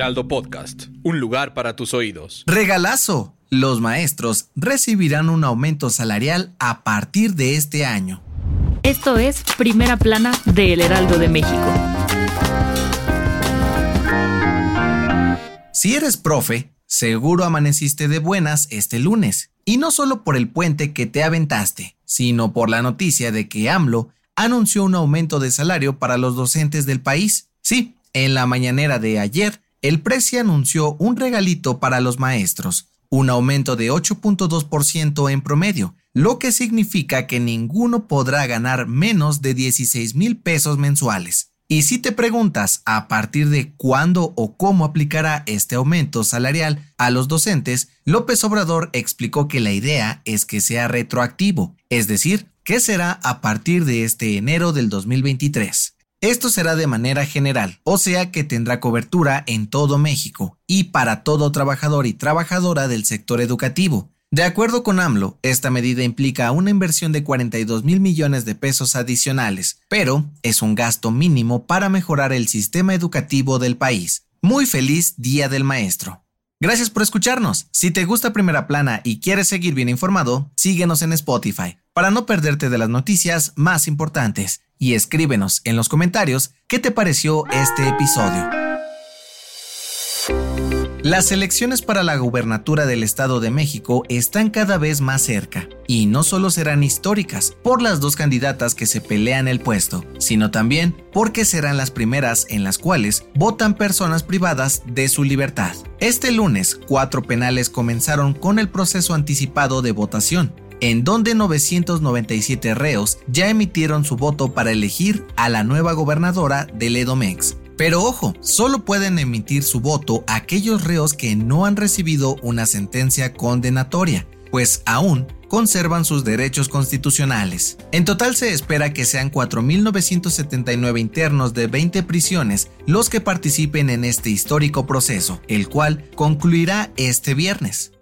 Heraldo Podcast, un lugar para tus oídos. Regalazo. Los maestros recibirán un aumento salarial a partir de este año. Esto es Primera Plana de El Heraldo de México. Si eres profe, seguro amaneciste de buenas este lunes. Y no solo por el puente que te aventaste, sino por la noticia de que AMLO anunció un aumento de salario para los docentes del país. Sí, en la mañanera de ayer, el Presi anunció un regalito para los maestros, un aumento de 8.2% en promedio, lo que significa que ninguno podrá ganar menos de 16 mil pesos mensuales. Y si te preguntas a partir de cuándo o cómo aplicará este aumento salarial a los docentes, López Obrador explicó que la idea es que sea retroactivo, es decir, que será a partir de este enero del 2023. Esto será de manera general, o sea que tendrá cobertura en todo México y para todo trabajador y trabajadora del sector educativo. De acuerdo con AMLO, esta medida implica una inversión de 42 mil millones de pesos adicionales, pero es un gasto mínimo para mejorar el sistema educativo del país. Muy feliz Día del Maestro. Gracias por escucharnos. Si te gusta Primera Plana y quieres seguir bien informado, síguenos en Spotify para no perderte de las noticias más importantes y escríbenos en los comentarios qué te pareció este episodio. Las elecciones para la gubernatura del Estado de México están cada vez más cerca, y no solo serán históricas por las dos candidatas que se pelean el puesto, sino también porque serán las primeras en las cuales votan personas privadas de su libertad. Este lunes, cuatro penales comenzaron con el proceso anticipado de votación, en donde 997 reos ya emitieron su voto para elegir a la nueva gobernadora del Edomex. Pero ojo, solo pueden emitir su voto aquellos reos que no han recibido una sentencia condenatoria, pues aún conservan sus derechos constitucionales. En total se espera que sean 4.979 internos de 20 prisiones los que participen en este histórico proceso, el cual concluirá este viernes.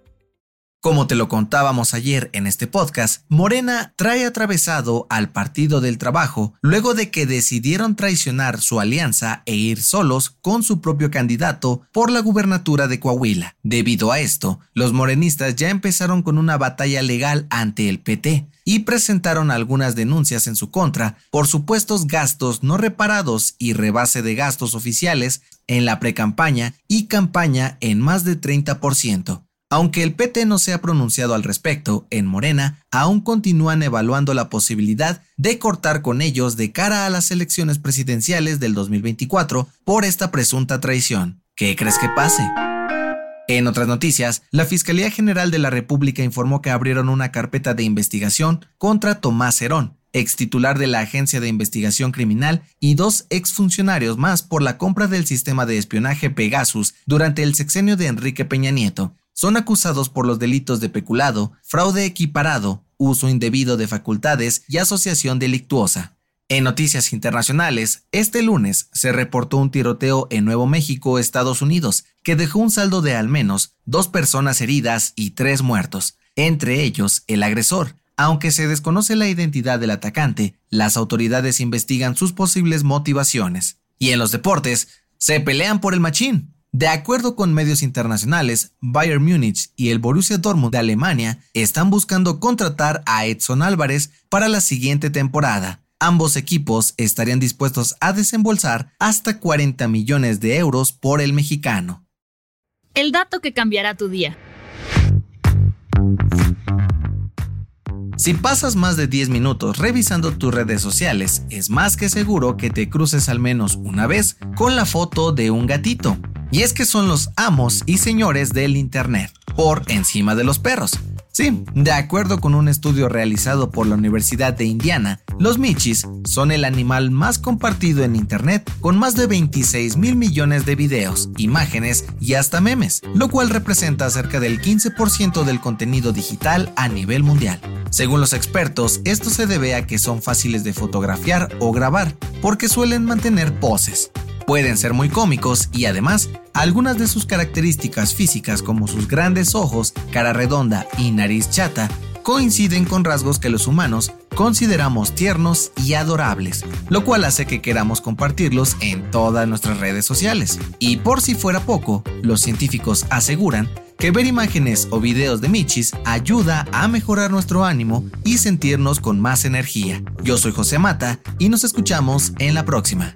Como te lo contábamos ayer en este podcast, Morena trae atravesado al Partido del Trabajo luego de que decidieron traicionar su alianza e ir solos con su propio candidato por la gubernatura de Coahuila. Debido a esto, los morenistas ya empezaron con una batalla legal ante el PT y presentaron algunas denuncias en su contra por supuestos gastos no reparados y rebase de gastos oficiales en la precampaña y campaña en más de 30%. Aunque el PT no se ha pronunciado al respecto, en Morena aún continúan evaluando la posibilidad de cortar con ellos de cara a las elecciones presidenciales del 2024 por esta presunta traición. ¿Qué crees que pase? En otras noticias, la Fiscalía General de la República informó que abrieron una carpeta de investigación contra Tomás Herón, ex titular de la Agencia de Investigación Criminal, y dos exfuncionarios más por la compra del sistema de espionaje Pegasus durante el sexenio de Enrique Peña Nieto, son acusados por los delitos de peculado, fraude equiparado, uso indebido de facultades y asociación delictuosa. En noticias internacionales, este lunes se reportó un tiroteo en Nuevo México, Estados Unidos, que dejó un saldo de al menos dos personas heridas y tres muertos, entre ellos el agresor. Aunque se desconoce la identidad del atacante, las autoridades investigan sus posibles motivaciones. Y en los deportes, se pelean por el machín. De acuerdo con medios internacionales, Bayern Múnich y el Borussia Dortmund de Alemania están buscando contratar a Edson Álvarez para la siguiente temporada. Ambos equipos estarían dispuestos a desembolsar hasta 40 millones de euros por el mexicano. El dato que cambiará tu día. Si pasas más de 10 minutos revisando tus redes sociales, es más que seguro que te cruces al menos una vez con la foto de un gatito. Y es que son los amos y señores del Internet, por encima de los perros. Sí, de acuerdo con un estudio realizado por la Universidad de Indiana, los michis son el animal más compartido en Internet con más de 26 mil millones de videos, imágenes y hasta memes, lo cual representa cerca del 15% del contenido digital a nivel mundial. Según los expertos, esto se debe a que son fáciles de fotografiar o grabar, porque suelen mantener poses. Pueden ser muy cómicos y además, algunas de sus características físicas como sus grandes ojos, cara redonda y nariz chata coinciden con rasgos que los humanos consideramos tiernos y adorables, lo cual hace que queramos compartirlos en todas nuestras redes sociales. Y por si fuera poco, los científicos aseguran que ver imágenes o videos de Michis ayuda a mejorar nuestro ánimo y sentirnos con más energía. Yo soy José Mata y nos escuchamos en la próxima.